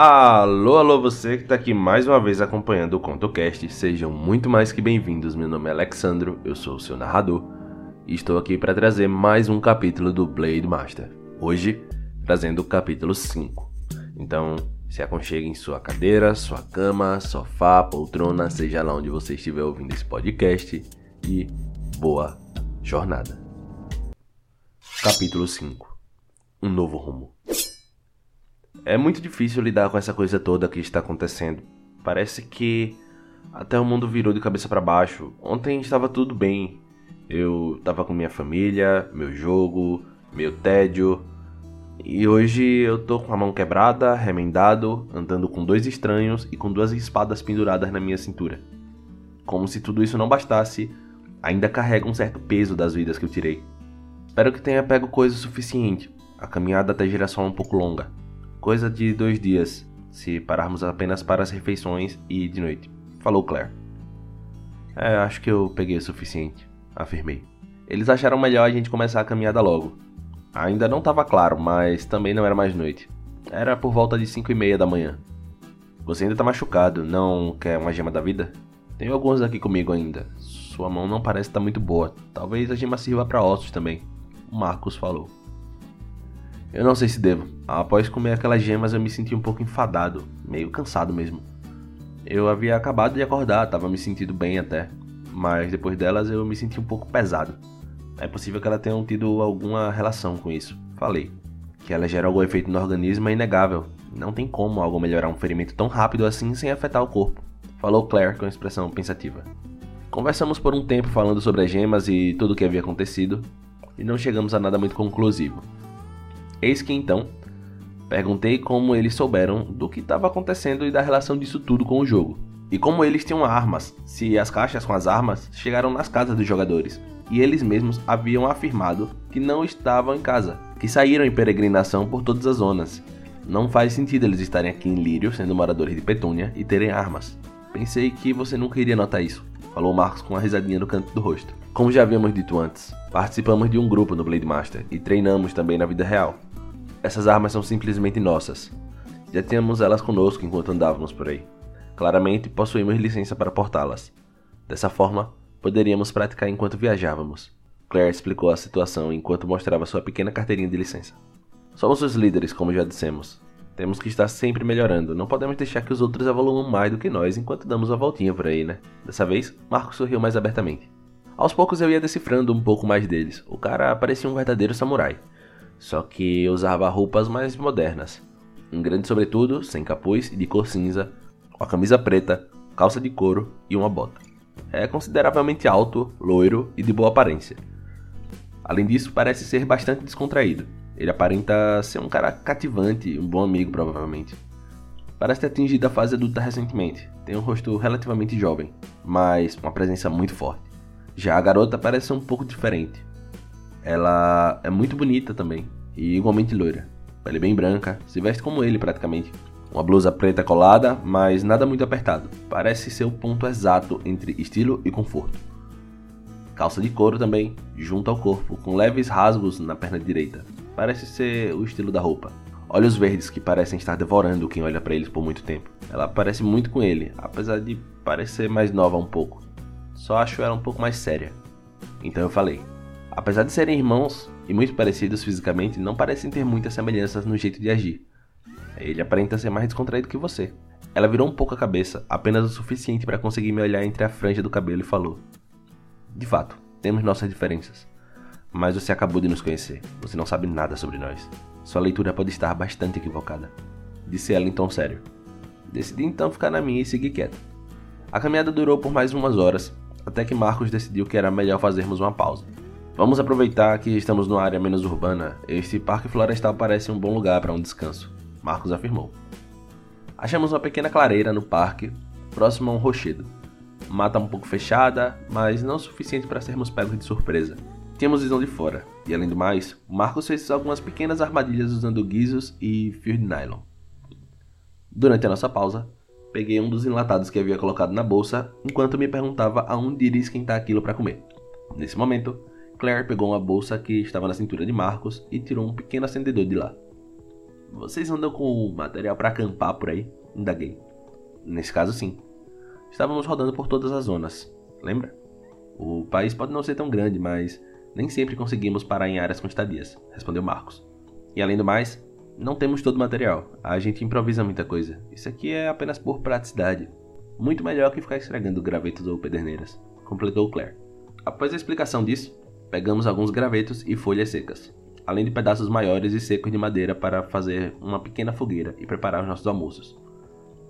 Alô, alô, você que está aqui mais uma vez acompanhando o ContoCast, sejam muito mais que bem-vindos. Meu nome é Alexandro, eu sou o seu narrador e estou aqui para trazer mais um capítulo do Blade Master. Hoje, trazendo o capítulo 5. Então, se aconchegue em sua cadeira, sua cama, sofá, poltrona, seja lá onde você estiver ouvindo esse podcast e boa jornada. Capítulo 5 Um novo rumo. É muito difícil lidar com essa coisa toda que está acontecendo. Parece que até o mundo virou de cabeça para baixo. Ontem estava tudo bem. Eu estava com minha família, meu jogo, meu tédio. E hoje eu tô com a mão quebrada, remendado, andando com dois estranhos e com duas espadas penduradas na minha cintura. Como se tudo isso não bastasse, ainda carrego um certo peso das vidas que eu tirei. Espero que tenha pego coisa suficiente. A caminhada até Girassol é um pouco longa. Coisa de dois dias, se pararmos apenas para as refeições e de noite. Falou Claire. É, acho que eu peguei o suficiente, afirmei. Eles acharam melhor a gente começar a caminhada logo. Ainda não estava claro, mas também não era mais noite. Era por volta de 5 e meia da manhã. Você ainda está machucado, não quer uma gema da vida? Tenho algumas aqui comigo ainda. Sua mão não parece estar muito boa. Talvez a gema sirva para ossos também. Marcos falou. Eu não sei se devo. Após comer aquelas gemas eu me senti um pouco enfadado, meio cansado mesmo. Eu havia acabado de acordar, estava me sentindo bem até, mas depois delas eu me senti um pouco pesado. É possível que ela tenha tido alguma relação com isso. Falei. Que ela gera algum efeito no organismo é inegável. Não tem como algo melhorar um ferimento tão rápido assim sem afetar o corpo. Falou Claire com expressão pensativa. Conversamos por um tempo falando sobre as gemas e tudo o que havia acontecido, e não chegamos a nada muito conclusivo. Eis que então perguntei como eles souberam do que estava acontecendo e da relação disso tudo com o jogo. E como eles tinham armas, se as caixas com as armas chegaram nas casas dos jogadores. E eles mesmos haviam afirmado que não estavam em casa, que saíram em peregrinação por todas as zonas. Não faz sentido eles estarem aqui em Lírio, sendo moradores de Petúnia, e terem armas. Pensei que você nunca iria notar isso, falou Marcos com uma risadinha no canto do rosto. Como já havíamos dito antes, participamos de um grupo no Blade Master e treinamos também na vida real. Essas armas são simplesmente nossas. Já tínhamos elas conosco enquanto andávamos por aí. Claramente possuímos licença para portá-las. Dessa forma, poderíamos praticar enquanto viajávamos. Claire explicou a situação enquanto mostrava sua pequena carteirinha de licença. Somos os líderes, como já dissemos. Temos que estar sempre melhorando, não podemos deixar que os outros evoluam mais do que nós enquanto damos a voltinha por aí, né? Dessa vez, Marco sorriu mais abertamente. Aos poucos eu ia decifrando um pouco mais deles. O cara parecia um verdadeiro samurai só que usava roupas mais modernas. Um grande sobretudo, sem capuz e de cor cinza, uma camisa preta, calça de couro e uma bota. É consideravelmente alto, loiro e de boa aparência. Além disso, parece ser bastante descontraído. Ele aparenta ser um cara cativante, um bom amigo provavelmente. Parece ter atingido a fase adulta recentemente. Tem um rosto relativamente jovem, mas uma presença muito forte. Já a garota parece um pouco diferente ela é muito bonita também e igualmente loira. Pele bem branca, se veste como ele praticamente. Uma blusa preta colada, mas nada muito apertado. Parece ser o ponto exato entre estilo e conforto. Calça de couro também, junto ao corpo, com leves rasgos na perna direita. Parece ser o estilo da roupa. Olhos verdes que parecem estar devorando quem olha para eles por muito tempo. Ela parece muito com ele, apesar de parecer mais nova um pouco. Só acho ela um pouco mais séria. Então eu falei: Apesar de serem irmãos e muito parecidos fisicamente, não parecem ter muitas semelhanças no jeito de agir. Ele aparenta ser mais descontraído que você. Ela virou um pouco a cabeça, apenas o suficiente para conseguir me olhar entre a franja do cabelo e falou: De fato, temos nossas diferenças. Mas você acabou de nos conhecer. Você não sabe nada sobre nós. Sua leitura pode estar bastante equivocada. Disse ela em tom sério. Decidi então ficar na minha e seguir quieto. A caminhada durou por mais umas horas, até que Marcos decidiu que era melhor fazermos uma pausa. Vamos aproveitar que estamos numa área menos urbana. Este parque florestal parece um bom lugar para um descanso, Marcos afirmou. Achamos uma pequena clareira no parque, próximo a um rochedo. Mata um pouco fechada, mas não suficiente para sermos pegos de surpresa. Tínhamos visão de fora, e além do mais, Marcos fez algumas pequenas armadilhas usando guizos e fio de nylon. Durante a nossa pausa, peguei um dos enlatados que havia colocado na bolsa enquanto me perguntava aonde iria esquentar aquilo para comer. Nesse momento, Claire pegou uma bolsa que estava na cintura de Marcos e tirou um pequeno acendedor de lá. Vocês andam com material para acampar por aí? Indaguei. Nesse caso, sim. Estávamos rodando por todas as zonas, lembra? O país pode não ser tão grande, mas nem sempre conseguimos parar em áreas com estadias, respondeu Marcos. E além do mais, não temos todo o material. A gente improvisa muita coisa. Isso aqui é apenas por praticidade. Muito melhor que ficar esfregando gravetos ou pederneiras, completou Claire. Após a explicação disso, pegamos alguns gravetos e folhas secas, além de pedaços maiores e secos de madeira para fazer uma pequena fogueira e preparar os nossos almoços.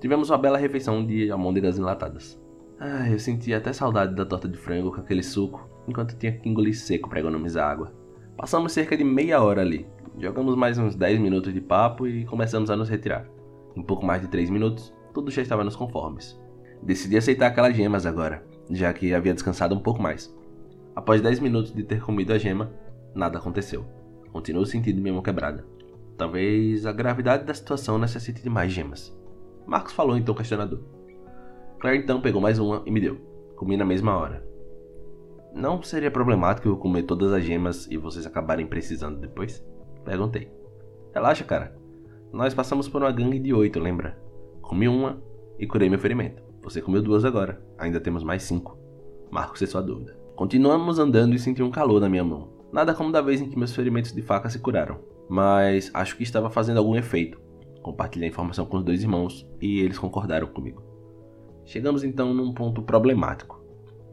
Tivemos uma bela refeição de almôndegas enlatadas. Ah, eu sentia até saudade da torta de frango com aquele suco, enquanto tinha que engolir seco para economizar água. Passamos cerca de meia hora ali. Jogamos mais uns 10 minutos de papo e começamos a nos retirar. Em pouco mais de 3 minutos, tudo já estava nos conformes. Decidi aceitar aquelas gemas agora, já que havia descansado um pouco mais. Após 10 minutos de ter comido a gema, nada aconteceu. Continuo sentindo minha mão quebrada. Talvez a gravidade da situação necessite de mais gemas. Marcos falou então questionador. Claire então pegou mais uma e me deu. Comi na mesma hora. Não seria problemático eu comer todas as gemas e vocês acabarem precisando depois? Perguntei. Relaxa, cara. Nós passamos por uma gangue de oito, lembra? Comi uma e curei meu ferimento. Você comeu duas agora. Ainda temos mais cinco. Marcos cessou a dúvida. Continuamos andando e senti um calor na minha mão. Nada como da vez em que meus ferimentos de faca se curaram. Mas acho que estava fazendo algum efeito. Compartilhei a informação com os dois irmãos e eles concordaram comigo. Chegamos então num ponto problemático.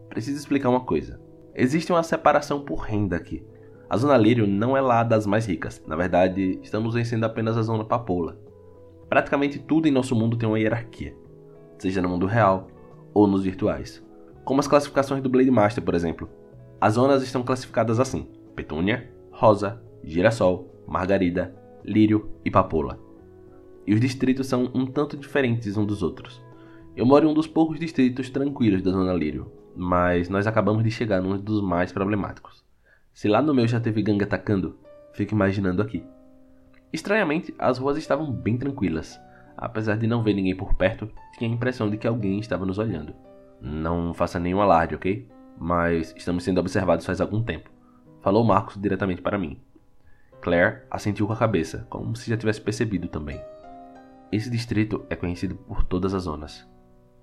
Preciso explicar uma coisa. Existe uma separação por renda aqui. A zona Lírio não é lá das mais ricas. Na verdade, estamos vencendo apenas a zona Papoula. Praticamente tudo em nosso mundo tem uma hierarquia seja no mundo real ou nos virtuais. Como as classificações do Blade Master, por exemplo. As zonas estão classificadas assim: Petúnia, Rosa, Girassol, Margarida, Lírio e Papoula. E os distritos são um tanto diferentes um dos outros. Eu moro em um dos poucos distritos tranquilos da Zona Lírio, mas nós acabamos de chegar num dos mais problemáticos. Se lá no meu já teve gangue atacando, fico imaginando aqui. Estranhamente, as ruas estavam bem tranquilas, Apesar de não ver ninguém por perto, tinha a impressão de que alguém estava nos olhando. Não faça nenhum alarde, ok? Mas estamos sendo observados faz algum tempo. Falou Marcos diretamente para mim. Claire assentiu com a cabeça, como se já tivesse percebido também. Esse distrito é conhecido por todas as zonas.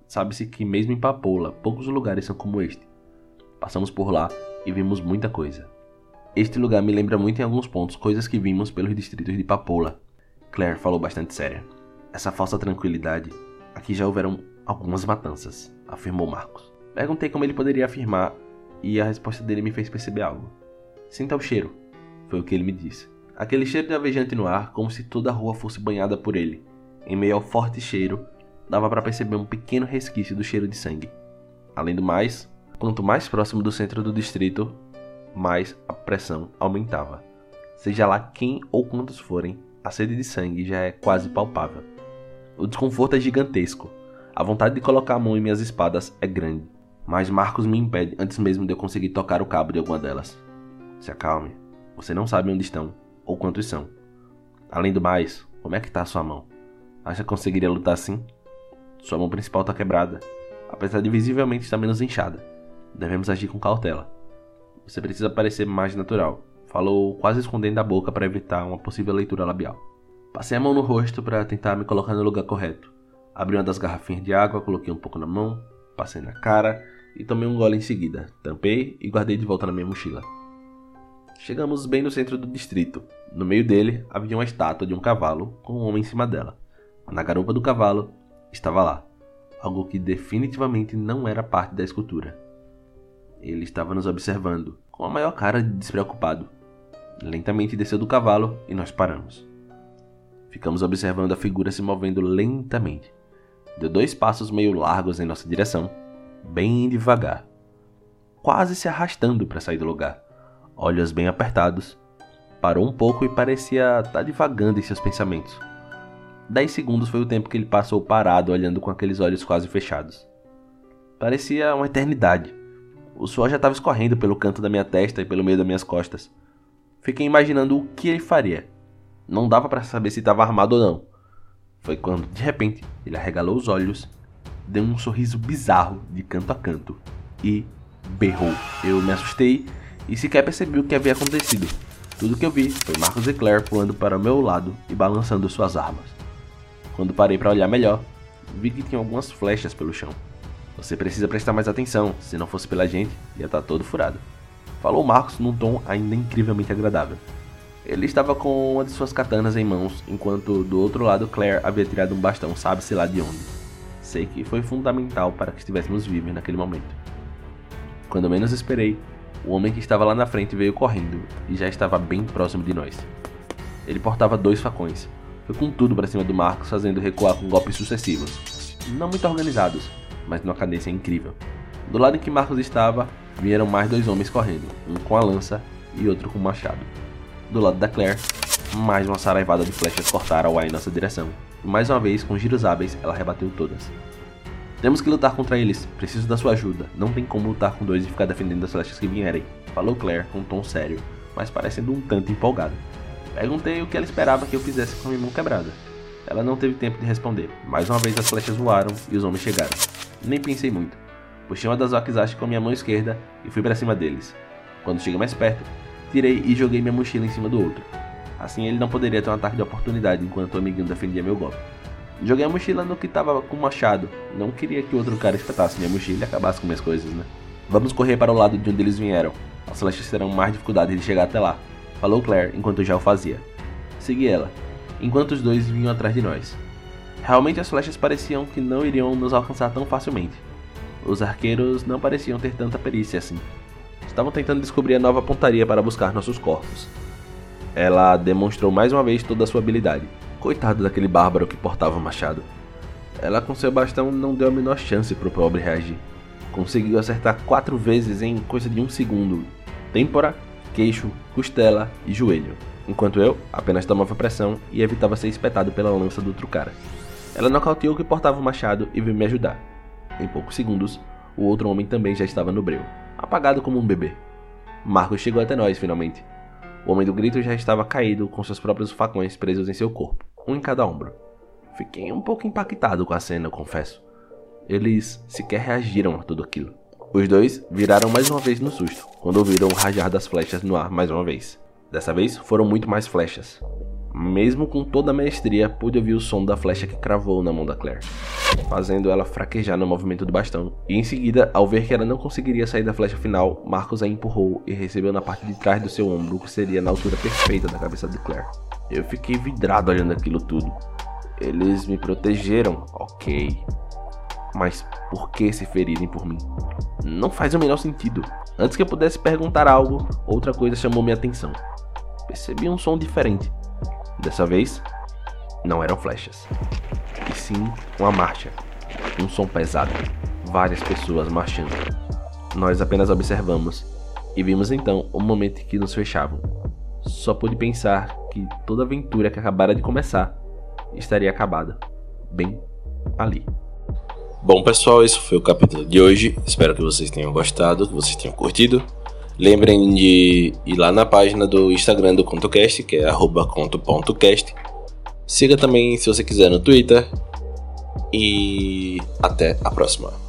Sabe-se que mesmo em Papoula, poucos lugares são como este. Passamos por lá e vimos muita coisa. Este lugar me lembra muito em alguns pontos coisas que vimos pelos distritos de Papoula. Claire falou bastante séria essa falsa tranquilidade, aqui já houveram algumas matanças, afirmou Marcos. Perguntei como ele poderia afirmar e a resposta dele me fez perceber algo. Sinta o cheiro, foi o que ele me disse. Aquele cheiro de no ar, como se toda a rua fosse banhada por ele. Em meio ao forte cheiro, dava para perceber um pequeno resquício do cheiro de sangue. Além do mais, quanto mais próximo do centro do distrito, mais a pressão aumentava. Seja lá quem ou quantos forem, a sede de sangue já é quase palpável. O desconforto é gigantesco. A vontade de colocar a mão em minhas espadas é grande. Mas Marcos me impede antes mesmo de eu conseguir tocar o cabo de alguma delas. Se acalme. Você não sabe onde estão ou quantos são. Além do mais, como é que tá a sua mão? Acha que conseguiria lutar assim? Sua mão principal está quebrada, apesar de visivelmente estar menos inchada. Devemos agir com cautela. Você precisa parecer mais natural. Falou quase escondendo a boca para evitar uma possível leitura labial. Passei a mão no rosto para tentar me colocar no lugar correto. Abri uma das garrafinhas de água, coloquei um pouco na mão, passei na cara e tomei um gole em seguida. Tampei e guardei de volta na minha mochila. Chegamos bem no centro do distrito. No meio dele havia uma estátua de um cavalo com um homem em cima dela. Na garupa do cavalo estava lá, algo que definitivamente não era parte da escultura. Ele estava nos observando, com a maior cara de despreocupado. Lentamente desceu do cavalo e nós paramos. Ficamos observando a figura se movendo lentamente. Deu dois passos meio largos em nossa direção, bem devagar, quase se arrastando para sair do lugar. Olhos bem apertados, parou um pouco e parecia estar tá divagando em seus pensamentos. Dez segundos foi o tempo que ele passou parado olhando com aqueles olhos quase fechados. Parecia uma eternidade. O suor já estava escorrendo pelo canto da minha testa e pelo meio das minhas costas. Fiquei imaginando o que ele faria não dava para saber se estava armado ou não. Foi quando, de repente, ele arregalou os olhos, deu um sorriso bizarro de canto a canto e berrou. Eu me assustei e sequer percebi o que havia acontecido. Tudo que eu vi foi Marcos e Claire pulando para o meu lado e balançando suas armas. Quando parei para olhar melhor, vi que tinha algumas flechas pelo chão. Você precisa prestar mais atenção, se não fosse pela gente, ia estar tá todo furado. Falou Marcos num tom ainda incrivelmente agradável. Ele estava com uma de suas katanas em mãos, enquanto do outro lado Claire havia tirado um bastão, sabe-se lá de onde. Sei que foi fundamental para que estivéssemos vivos naquele momento. Quando menos esperei, o homem que estava lá na frente veio correndo e já estava bem próximo de nós. Ele portava dois facões. Foi com tudo para cima do Marcos, fazendo recuar com golpes sucessivos. Não muito organizados, mas numa cadência incrível. Do lado em que Marcos estava, vieram mais dois homens correndo, um com a lança e outro com o machado. Do lado da Claire, mais uma saraivada de flechas cortaram o ar em nossa direção. E mais uma vez, com giros hábeis, ela rebateu todas. Temos que lutar contra eles. Preciso da sua ajuda. Não tem como lutar com dois e ficar defendendo as flechas que vierem. Falou Claire com um tom sério, mas parecendo um tanto empolgado. Perguntei o que ela esperava que eu fizesse com a minha mão quebrada. Ela não teve tempo de responder. Mais uma vez as flechas voaram e os homens chegaram. Nem pensei muito. Puxei uma das Wakizashi com a minha mão esquerda e fui para cima deles. Quando cheguei mais perto, tirei e joguei minha mochila em cima do outro. Assim ele não poderia ter um ataque de oportunidade enquanto o amiguinho defendia meu golpe. Joguei a mochila no que tava com o machado. Não queria que outro cara espetasse minha mochila e acabasse com minhas coisas, né? Vamos correr para o lado de onde eles vieram. As flechas terão mais dificuldade de chegar até lá. Falou Claire enquanto já o fazia. Segui ela, enquanto os dois vinham atrás de nós. Realmente as flechas pareciam que não iriam nos alcançar tão facilmente. Os arqueiros não pareciam ter tanta perícia assim. Estavam tentando descobrir a nova pontaria para buscar nossos corpos. Ela demonstrou mais uma vez toda a sua habilidade. Coitado daquele bárbaro que portava o machado. Ela com seu bastão não deu a menor chance para o pobre reagir. Conseguiu acertar quatro vezes em coisa de um segundo: têmpora, queixo, costela e joelho. Enquanto eu apenas tomava pressão e evitava ser espetado pela lança do outro cara. Ela nocauteou o que portava o machado e veio me ajudar. Em poucos segundos, o outro homem também já estava no breu, apagado como um bebê. Marcos chegou até nós finalmente. O homem do grito já estava caído com seus próprios facões presos em seu corpo um em cada ombro. Fiquei um pouco impactado com a cena, confesso. Eles sequer reagiram a tudo aquilo. Os dois viraram mais uma vez no susto, quando ouviram o rajar das flechas no ar mais uma vez. Dessa vez foram muito mais flechas. Mesmo com toda a maestria, pude ouvir o som da flecha que cravou na mão da Claire, fazendo ela fraquejar no movimento do bastão. E em seguida, ao ver que ela não conseguiria sair da flecha final, Marcos a empurrou e recebeu na parte de trás do seu ombro, que seria na altura perfeita da cabeça de Claire. Eu fiquei vidrado olhando aquilo tudo. Eles me protegeram, ok. Mas por que se ferirem por mim? Não faz o menor sentido. Antes que eu pudesse perguntar algo, outra coisa chamou minha atenção. Percebi um som diferente. Dessa vez, não eram flechas, e sim uma marcha. Um som pesado. Várias pessoas marchando. Nós apenas observamos e vimos então o momento em que nos fechavam. Só pude pensar que toda aventura que acabara de começar estaria acabada, bem ali. Bom, pessoal, esse foi o capítulo de hoje. Espero que vocês tenham gostado, que vocês tenham curtido. Lembrem de ir lá na página do Instagram do ContoCast, que é conto.cast. Siga também, se você quiser, no Twitter. E até a próxima.